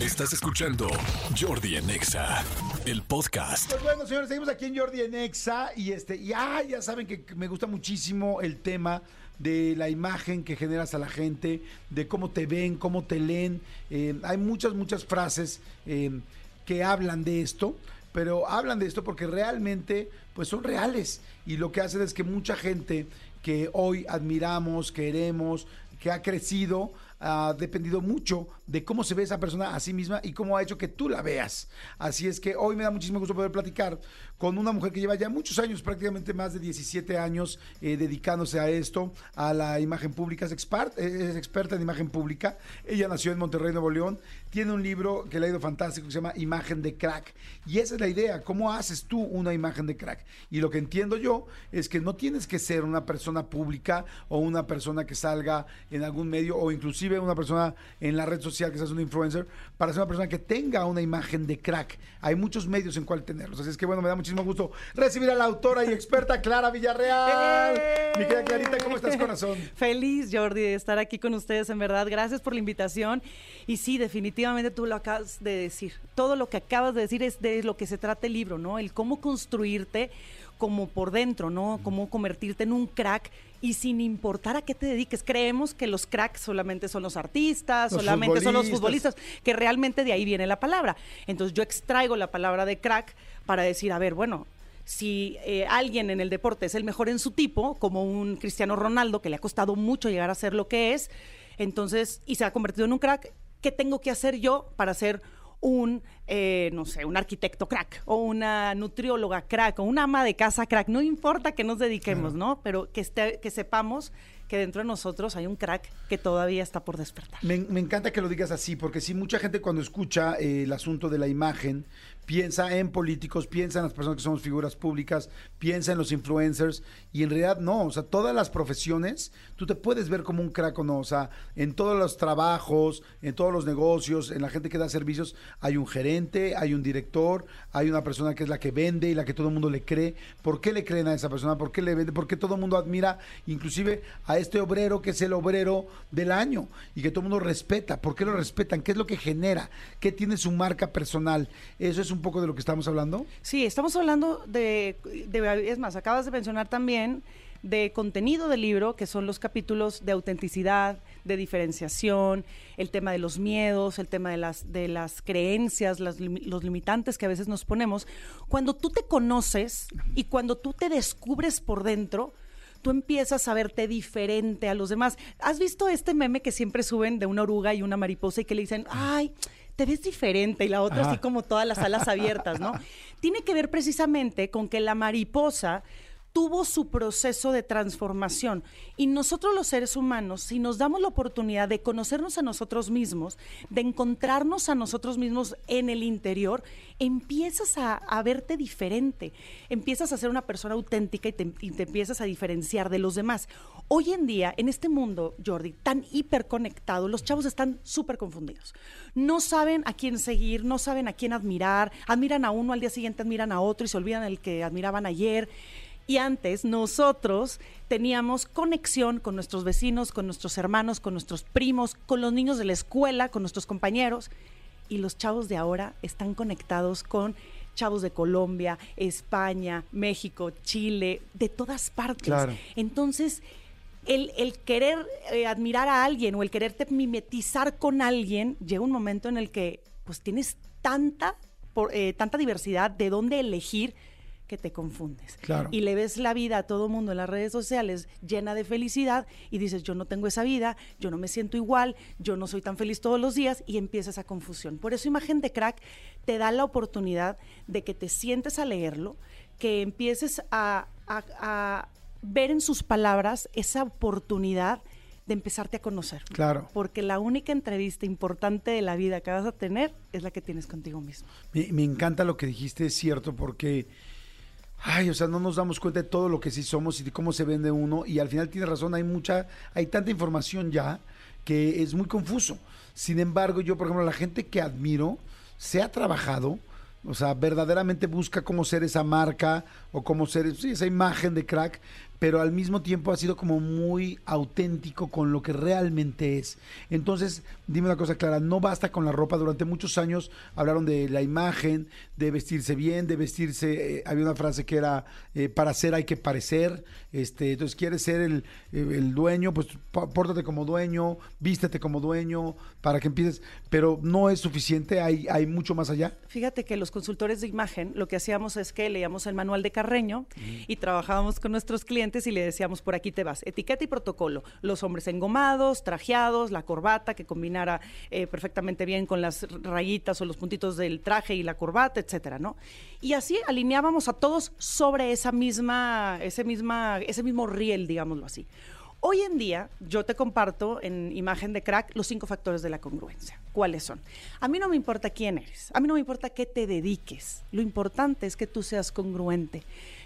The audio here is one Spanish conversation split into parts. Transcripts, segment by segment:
Estás escuchando Jordi en Exa, el podcast. Pues bueno, señores, seguimos aquí en Jordi en Exa y este, y ah, ya saben que me gusta muchísimo el tema de la imagen que generas a la gente, de cómo te ven, cómo te leen. Eh, hay muchas, muchas frases eh, que hablan de esto, pero hablan de esto porque realmente pues son reales y lo que hacen es que mucha gente que hoy admiramos, queremos, que ha crecido, ha dependido mucho de cómo se ve esa persona a sí misma y cómo ha hecho que tú la veas. Así es que hoy me da muchísimo gusto poder platicar con una mujer que lleva ya muchos años, prácticamente más de 17 años, eh, dedicándose a esto, a la imagen pública. Es, expert, es experta en imagen pública. Ella nació en Monterrey, Nuevo León. Tiene un libro que le ha ido fantástico que se llama Imagen de Crack. Y esa es la idea. ¿Cómo haces tú una imagen de crack? Y lo que entiendo yo es que no tienes que ser una persona pública o una persona que salga en algún medio o inclusive una persona en la red social que seas un influencer para ser una persona que tenga una imagen de crack. Hay muchos medios en cual tenerlos. Así es que bueno, me da muchísimo gusto recibir a la autora y experta Clara Villarreal. ¡Eh! Mi querida Clarita, ¿cómo estás, corazón? Feliz, Jordi, de estar aquí con ustedes, en verdad. Gracias por la invitación. Y sí, definitivamente tú lo acabas de decir. Todo lo que acabas de decir es de lo que se trata el libro, ¿no? El cómo construirte como por dentro, ¿no? Cómo convertirte en un crack y sin importar a qué te dediques. Creemos que los cracks solamente son los artistas, Los solamente son los futbolistas. futbolistas, que realmente de ahí viene la palabra. Entonces yo extraigo la palabra de crack para decir, a ver, bueno, si eh, alguien en el deporte es el mejor en su tipo, como un Cristiano Ronaldo, que le ha costado mucho llegar a ser lo que es, entonces, y se ha convertido en un crack, ¿qué tengo que hacer yo para ser un, eh, no sé, un arquitecto crack o una nutrióloga crack o una ama de casa crack? No importa que nos dediquemos, ¿no? Pero que, esté, que sepamos que dentro de nosotros hay un crack que todavía está por despertar. Me, me encanta que lo digas así, porque sí, mucha gente cuando escucha eh, el asunto de la imagen piensa en políticos, piensa en las personas que somos figuras públicas, piensa en los influencers, y en realidad no, o sea, todas las profesiones, tú te puedes ver como un crack o no, o sea, en todos los trabajos, en todos los negocios, en la gente que da servicios, hay un gerente, hay un director, hay una persona que es la que vende y la que todo el mundo le cree. ¿Por qué le creen a esa persona? ¿Por qué le vende? ¿Por qué todo el mundo admira inclusive a este obrero que es el obrero del año y que todo el mundo respeta? ¿Por qué lo respetan? ¿Qué es lo que genera? ¿Qué tiene su marca personal? Eso es un poco de lo que estamos hablando. Sí, estamos hablando de, es más, acabas de mencionar también de contenido del libro, que son los capítulos de autenticidad, de diferenciación, el tema de los miedos, el tema de las, de las creencias, las los limitantes que a veces nos ponemos. Cuando tú te conoces y cuando tú te descubres por dentro, tú empiezas a verte diferente a los demás. ¿Has visto este meme que siempre suben de una oruga y una mariposa y que le dicen, ay, te ves diferente y la otra Ajá. así como todas las alas abiertas, ¿no? Tiene que ver precisamente con que la mariposa tuvo su proceso de transformación y nosotros los seres humanos, si nos damos la oportunidad de conocernos a nosotros mismos, de encontrarnos a nosotros mismos en el interior, empiezas a, verte diferente, empiezas a ser una persona auténtica y te, y te empiezas a diferenciar de los demás. Hoy en día, en este mundo, Jordi, tan hiperconectado, los chavos están súper confundidos. No saben a quién seguir, no saben a quién admirar, admiran a uno, al día siguiente admiran a otro y se olvidan el que admiraban ayer. Y antes nosotros teníamos conexión con nuestros vecinos, con nuestros hermanos, con nuestros primos, con los niños de la escuela, con nuestros compañeros. Y los chavos de ahora están conectados con chavos de Colombia, España, México, Chile, de todas partes. Claro. Entonces, el, el querer eh, admirar a alguien o el quererte mimetizar con alguien, llega un momento en el que pues tienes tanta, por- eh, tanta diversidad de dónde elegir que te confundes. Claro. Y le ves la vida a todo mundo en las redes sociales llena de felicidad y dices, yo no tengo esa vida, yo no me siento igual, yo no soy tan feliz todos los días y empieza esa confusión. Por eso Imagen de Crack te da la oportunidad de que te sientes a leerlo, que empieces a, a- a ver en sus palabras esa oportunidad de empezarte a conocer. Claro. Porque la única entrevista importante de la vida que vas a tener es la que tienes contigo mismo. Me, me encanta lo que dijiste, es cierto, porque, ay, o sea, no nos damos cuenta de todo lo que sí somos y de cómo se vende uno. Y al final tienes razón, hay mucha, hay tanta información ya que es muy confuso. Sin embargo, yo, por ejemplo, la gente que admiro se ha trabajado, o sea, verdaderamente busca cómo ser esa marca o cómo ser esa imagen de crack, pero al mismo tiempo ha sido como muy auténtico con lo que realmente es. Entonces, dime una cosa clara, no basta con la ropa. Durante muchos años hablaron de la imagen, de vestirse bien, de vestirse. eh, había una frase que era eh, para ser hay que parecer. Este, entonces, quieres ser el, el dueño, pues pórtate como dueño, vístete como dueño, para que empieces. Pero no es suficiente, hay, hay mucho más allá. Fíjate que los consultores de imagen lo que hacíamos es que leíamos el manual de Carreño y trabajábamos con nuestros clientes y le decíamos por aquí te vas, etiqueta y protocolo, los hombres engomados, trajeados, la corbata que combinara eh, perfectamente bien con las rayitas o los puntitos del traje y la corbata, etcétera, ¿no? Y así alineábamos a todos sobre esa misma, ese misma, ese mismo riel, digámoslo así. Hoy en día, yo te comparto en imagen de crack los cinco factores de la congruencia. ¿Cuáles son? A mí no me importa quién eres, a mí no me importa qué te dediques. Lo importante es que tú seas congruente,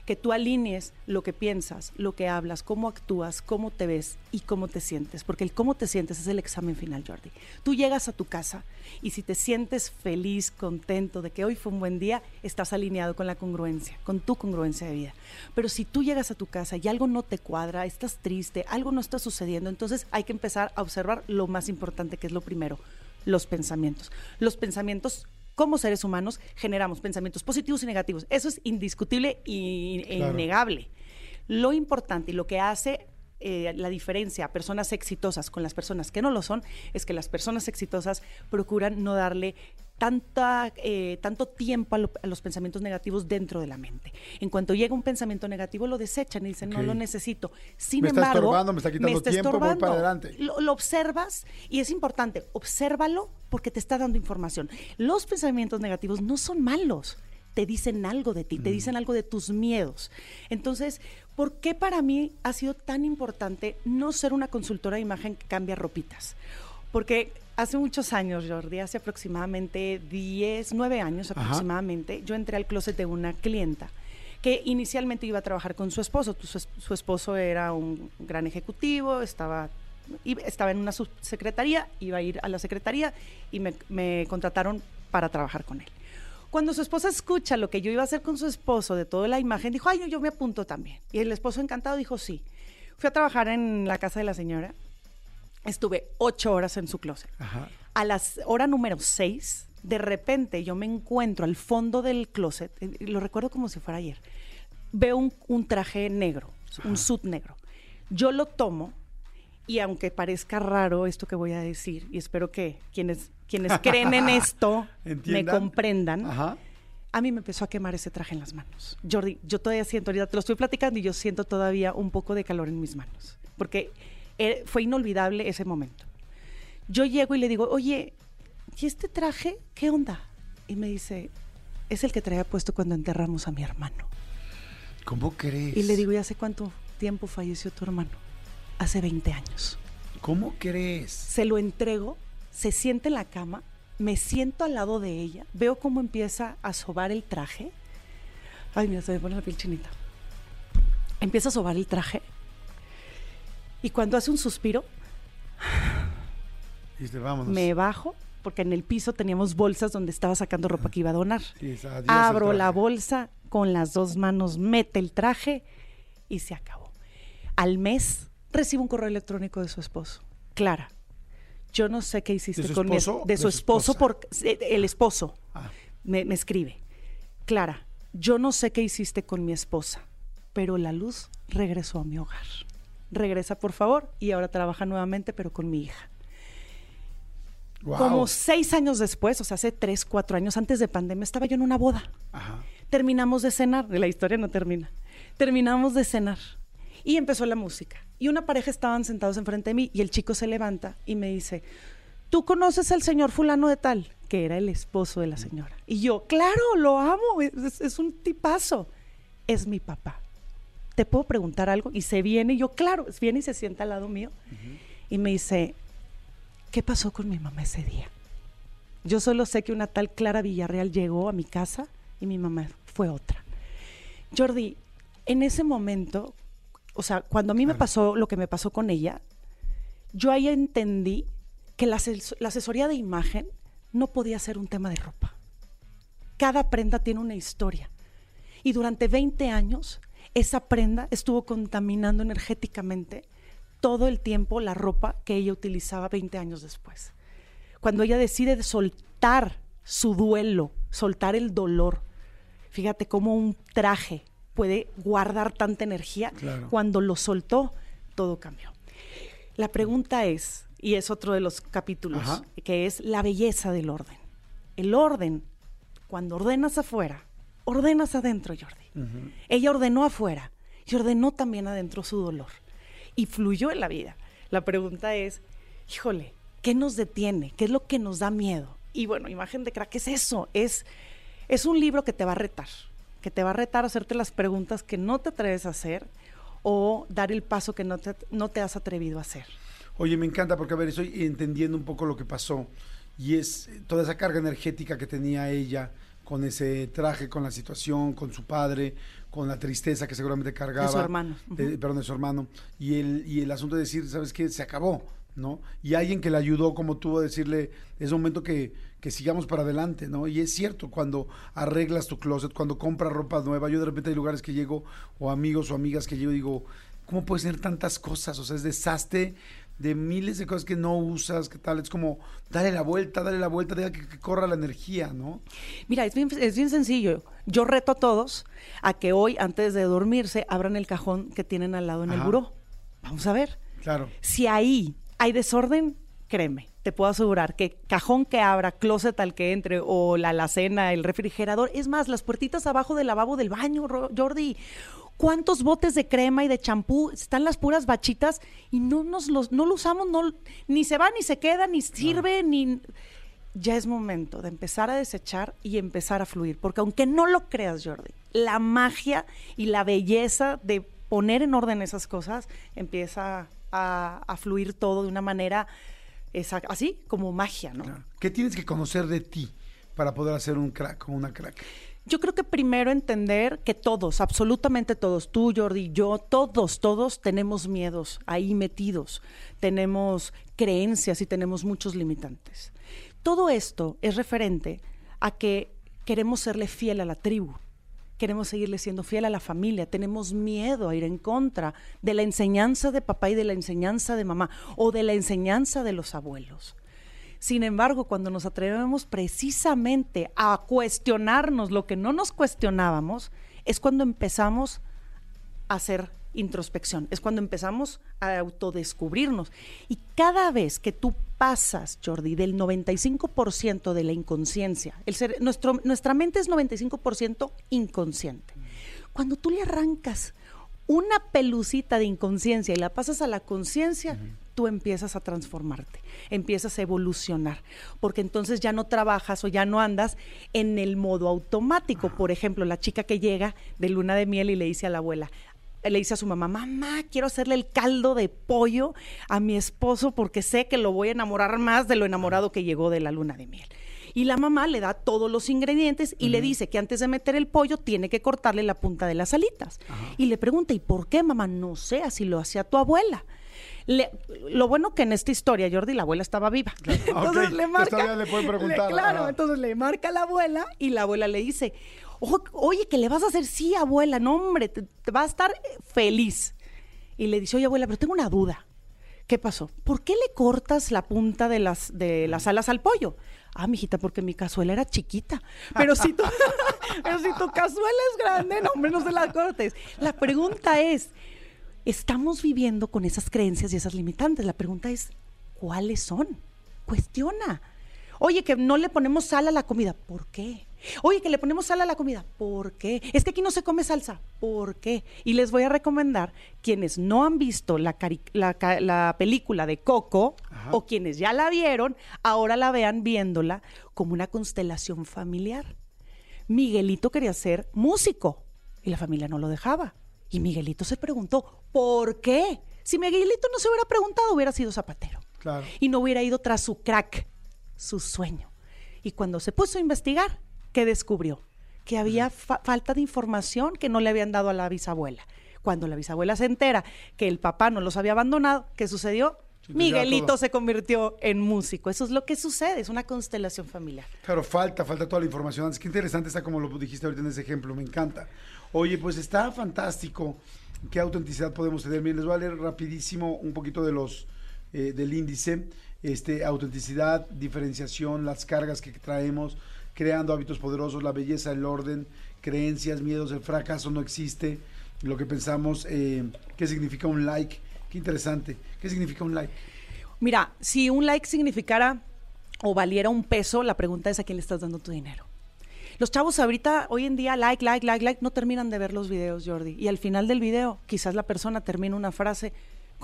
que tú alinees lo que piensas, lo que hablas, cómo actúas, cómo te ves y cómo te sientes. Porque el cómo te sientes es el examen final, Jordi. Tú llegas a tu casa y si te sientes feliz, contento de que hoy fue un buen día, estás alineado con la congruencia, con tu congruencia de vida. Pero si tú llegas a tu casa y algo no te cuadra, estás triste, algo no está sucediendo, entonces hay que empezar a observar lo más importante, que es lo primero, los pensamientos. Los pensamientos como seres humanos generamos pensamientos positivos y negativos. Eso es indiscutible y- e innegable. Lo importante y lo que hace eh, la diferencia a personas exitosas con las personas que no lo son es que las personas exitosas procuran no darle tanta, eh, tanto tiempo a, lo- a los pensamientos negativos dentro de la mente. En cuanto llega un pensamiento negativo, lo desechan y dicen, no lo necesito. Sin Me está embargo, estorbando, me está quitando tiempo, voy para adelante. Lo, lo observas y es importante, obsérvalo porque te está dando información. Los pensamientos negativos no son malos, te dicen algo de ti, te dicen algo de tus miedos. Entonces, ¿por qué para mí ha sido tan importante no ser una consultora de imagen que cambia ropitas? Porque hace muchos años, Jordi, hace aproximadamente 10, 9 años Ajá. aproximadamente, yo entré al closet de una clienta que inicialmente iba a trabajar con su esposo. Tu- Su, es- su esposo era un gran ejecutivo, estaba, estaba en una subsecretaría, iba a ir a la secretaría y me, me contrataron para trabajar con él. Cuando su esposa escucha lo que yo iba a hacer con su esposo de toda la imagen, dijo, ay, yo, yo me apunto también. Y el esposo encantado dijo, sí. Fui a trabajar en la casa de la señora. Estuve ocho horas en su closet. Ajá. A la hora número seis, de repente yo me encuentro al fondo del closet, y lo recuerdo como si fuera ayer. Veo un, un traje negro, un suit negro. Yo lo tomo y aunque parezca raro esto que voy a decir, y espero que quienes, quienes creen en esto me comprendan, Ajá. a mí me empezó a quemar ese traje en las manos. Jordi, yo todavía siento, ahorita te lo estoy platicando y yo siento todavía un poco de calor en mis manos, porque eh, fue inolvidable ese momento. Yo llego y le digo, oye, ¿y este traje qué onda? Y me dice, es el que traía puesto cuando enterramos a mi hermano. ¿Cómo crees? Y le digo, ¿y hace cuánto tiempo falleció tu hermano? Hace 20 años. ¿Cómo crees? Se lo entrego, se siente en la cama, me siento al lado de ella, veo cómo empieza a sobar el traje. Ay, mira, se me pone la piel chinita. Empieza a sobar el traje. Y cuando hace un suspiro, Dice, me bajo, porque en el piso teníamos bolsas donde estaba sacando ropa que iba a donar. Dice, Abro la bolsa con las dos manos, mete el traje y se acabó. Al mes recibo un correo electrónico de su esposo. Clara, yo no sé qué hiciste ¿De su con mi de ¿De su esposo esposa? por eh, el esposo. Ah. Me, me escribe. Clara, yo no sé qué hiciste con mi esposa, pero la luz regresó a mi hogar. Regresa, por favor, y ahora trabaja nuevamente, pero con mi hija. Como seis años después, o sea, hace tres, cuatro años antes de pandemia, estaba yo en una boda. Ajá. Terminamos de cenar, la historia no termina. Terminamos de cenar y empezó la música. Y una pareja estaban sentados enfrente de mí y el chico se levanta y me dice, ¿tú conoces al señor fulano de tal? Que era el esposo de la señora. Y yo, claro, lo amo, es, es un tipazo. Es mi papá. ¿Te puedo preguntar algo? Y se viene y yo, claro, viene y se sienta al lado mío y me dice, ¿qué pasó con mi mamá ese día? Yo solo sé que una tal Clara Villarreal llegó a mi casa y mi mamá fue otra. Jordi, en ese momento, o sea, cuando a mí me pasó lo que me pasó con ella, yo ahí entendí que la, ases- la asesoría de imagen no podía ser un tema de ropa. Cada prenda tiene una historia. Y durante 20 años esa prenda estuvo contaminando energéticamente todo el tiempo la ropa que ella utilizaba 20 años después. Cuando ella decide soltar su duelo, soltar el dolor, fíjate cómo un traje puede guardar tanta energía. Cuando lo soltó, todo cambió. La pregunta es, y es otro de los capítulos, que es la belleza del orden. El orden, cuando ordenas afuera, ordenas adentro, Jordi. Ella ordenó afuera y ordenó también adentro su dolor. Y fluyó en la vida. La pregunta es, híjole, ¿qué nos detiene? ¿Qué es lo que nos da miedo? Y bueno, imagen de crack es eso, es, es un libro que te va a retar, que te va a retar a hacerte las preguntas que no te atreves a hacer o dar el paso que no te, no te has atrevido a hacer. Oye, me encanta porque, a ver, estoy entendiendo un poco lo que pasó y es toda esa carga energética que tenía ella con ese traje, con la situación, con su padre, con la tristeza que seguramente cargaba. De su hermano. Perdón, de su hermano. Y el, y el asunto de decir, ¿sabes qué? Se acabó, ¿no? Y alguien que le ayudó como tú a decirle, es momento que, que sigamos para adelante, ¿no? Y es cierto, cuando arreglas tu closet, cuando compras ropa nueva, yo de repente hay lugares que llego, o amigos o amigas que llego y digo, ¿cómo puedes tener tantas cosas? O sea, es desastre de miles de cosas que no usas, que tal, es como dale la vuelta, dale la vuelta, deja que, corra la energía, ¿no? Mira, es bien, es bien sencillo. Yo reto a todos a que hoy, antes de dormirse, abran el cajón que tienen al lado en el buró. Vamos a ver. Claro. Si ahí hay desorden, créeme, te puedo asegurar que cajón que abra, closet al que entre, o la alacena, el refrigerador, es más, las puertitas abajo del lavabo del baño, Jordi, cuántos botes de crema y de champú, están las puras bachitas y no nos los, no lo usamos, no, ni se va, ni se queda, ni sirve, ni ya es momento de empezar a desechar y empezar a fluir, porque aunque no lo creas, Jordi, la magia y la belleza de poner en orden esas cosas empieza a, fluir todo de una manera así como magia, ¿no? ¿Qué tienes que conocer de ti para poder hacer un crack o una crack? Yo creo que primero entender que todos, absolutamente todos, tú, Jordi, yo, todos, todos tenemos miedos ahí metidos, tenemos creencias y tenemos muchos limitantes. Todo esto es referente a que queremos serle fiel a la tribu, queremos seguirle siendo fiel a la familia, tenemos miedo a ir en contra de la enseñanza de papá y de la enseñanza de mamá o de la enseñanza de los abuelos. Sin embargo, cuando nos atrevemos precisamente a cuestionarnos lo que no nos cuestionábamos, es cuando empezamos a hacer introspección, es cuando empezamos a autodescubrirnos. Y cada vez que tú pasas, Jordi, del 95% de la inconsciencia, el ser, nuestro, nuestra mente es 95% inconsciente. Cuando tú le arrancas una pelucita de inconsciencia y la pasas a la conciencia, tú empiezas a transformarte, empiezas a evolucionar, porque entonces ya no trabajas o ya no andas en el modo automático. Por ejemplo, la chica que llega de luna de miel y le dice a la abuela, le dice a su mamá, mamá, quiero hacerle el caldo de pollo a mi esposo porque sé que lo voy a enamorar más de lo enamorado que llegó de la luna de miel. Y la mamá le da todos los ingredientes y le dice que antes de meter el pollo tiene que cortarle la punta de las alitas. Y le pregunta, ¿y por qué, mamá? No sé, así lo hacía tu abuela lo bueno que en esta historia, Jordi, la abuela estaba viva. entonces le marca. le pueden preguntar. claro, entonces le marca a la abuela y la abuela le dice: Oye, ¿qué le vas a hacer? Sí, abuela, no, hombre, te, va a estar feliz. Y le dice: Oye, abuela, pero tengo una duda. ¿Qué pasó? ¿Por qué le cortas la punta de las, de las alas al pollo? Ah, mijita, porque mi cazuela era chiquita. Pero si tu, pero si tu cazuela es grande, no, hombre, no se la cortes. La pregunta es, estamos viviendo con esas creencias y esas limitantes. La pregunta es, ¿cuáles son? Cuestiona. Oye, que no le ponemos sal a la comida. ¿Por qué? Oye, que le ponemos sal a la comida. ¿Por qué? Es que aquí no se come salsa. ¿Por qué? Y les voy a recomendar, quienes no han visto la, la, película de Coco o quienes ya la vieron, ahora la vean viéndola como una constelación familiar. Miguelito quería ser músico y la familia no lo dejaba. Y Miguelito se preguntó, ¿por qué? Si Miguelito no se hubiera preguntado, hubiera sido zapatero. Claro. Y no hubiera ido tras su crack, su sueño. Y cuando se puso a investigar, ¿qué descubrió? Que había falta de información que no le habían dado a la bisabuela. Cuando la bisabuela se entera que el papá no los había abandonado, ¿qué sucedió? Miguelito se convirtió en músico. Eso es lo que sucede, es una constelación familiar. Claro, falta, falta toda la información. Es que interesante está como lo dijiste ahorita en ese ejemplo, me encanta. Oye, pues está fantástico. ¿Qué autenticidad podemos tener? Miren, les voy a leer rapidísimo un poquito de los eh, del índice. Este, autenticidad, diferenciación, las cargas que traemos, creando hábitos poderosos, la belleza, el orden, creencias, miedos, el fracaso no existe, lo que pensamos, eh, qué significa un like, qué interesante, qué significa un like. Mira, si un like significara o valiera un peso, la pregunta es a quién le estás dando tu dinero. Los chavos ahorita, hoy en día, like, like, like, like, no terminan de ver los videos, Jordi. Y al final del video, quizás la persona termina una frase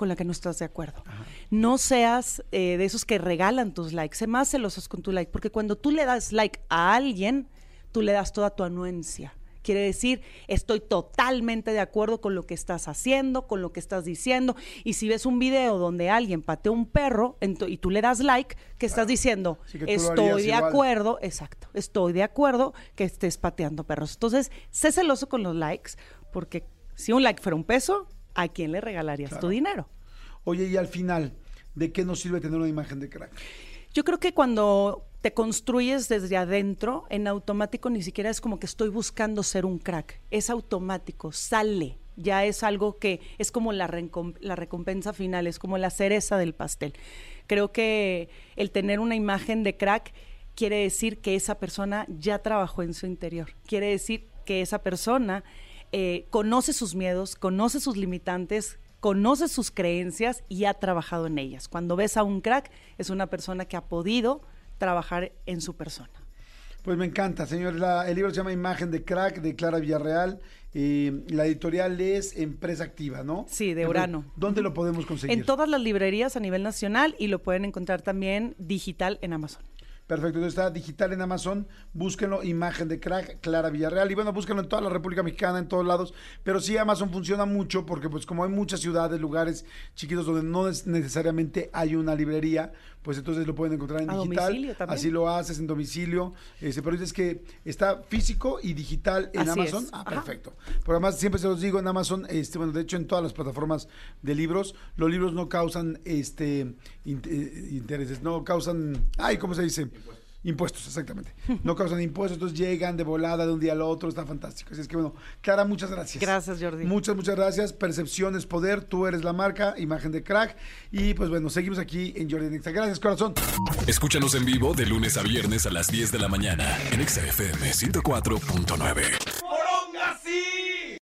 con la que no estás de acuerdo. No seas eh, de esos que regalan tus likes, sé más celosos con tu like, porque cuando tú le das like a alguien, tú le das toda tu anuencia. Quiere decir, estoy totalmente de acuerdo con lo que estás haciendo, con lo que estás diciendo. Y si ves un video donde alguien patea un perro y tú le das like, que estás diciendo, estoy de acuerdo, exacto, estoy de acuerdo que estés pateando perros. Entonces, sé celoso con los likes, porque si un like fuera un peso, ¿a quién le regalarías tu dinero? Oye, y al final, ¿de qué nos sirve tener una imagen de crack? Yo creo que cuando te construyes desde adentro, en automático ni siquiera es como que estoy buscando ser un crack, es automático, sale, ya es algo que es como la, la recompensa final, es como la cereza del pastel. Creo que el tener una imagen de crack quiere decir que esa persona ya trabajó en su interior, quiere decir que esa persona eh, conoce sus miedos, conoce sus limitantes, conoce sus creencias y ha trabajado en ellas. Cuando ves a un crack, es una persona que ha podido trabajar en su persona. Pues me encanta, señor. el libro se llama Imagen de Crack de Clara Villarreal. Eh, la editorial es Empresa Activa, ¿no? Sí, de Urano. ¿Dónde lo podemos conseguir? En todas las librerías a nivel nacional y lo pueden encontrar también digital en Amazon. Perfecto, entonces está digital en Amazon, búsquenlo, imagen de crack, Clara Villarreal, y bueno, búsquenlo en toda la República Mexicana, en todos lados, pero sí Amazon funciona mucho porque pues como hay muchas ciudades, lugares chiquitos donde no necesariamente hay una librería, pues entonces lo pueden encontrar en digital. Así lo haces en domicilio. Este, pero dices que está físico y digital en Amazon. Ah, perfecto. Pero además siempre se los digo en Amazon, este, bueno, de hecho en todas las plataformas de libros, los libros no causan este eh, intereses, no causan, ay, ¿cómo se dice? Impuestos, exactamente. No causan impuestos, entonces llegan de volada de un día al otro, está fantástico. Así es que bueno, Clara, muchas gracias. Gracias, Jordi. Muchas, muchas gracias. Percepción es poder, tú eres la marca, imagen de crack. Y pues bueno, seguimos aquí en Jordi Nexa. Gracias, corazón. Escúchanos en vivo de lunes a viernes a las 10 de la mañana en XFM 104.9.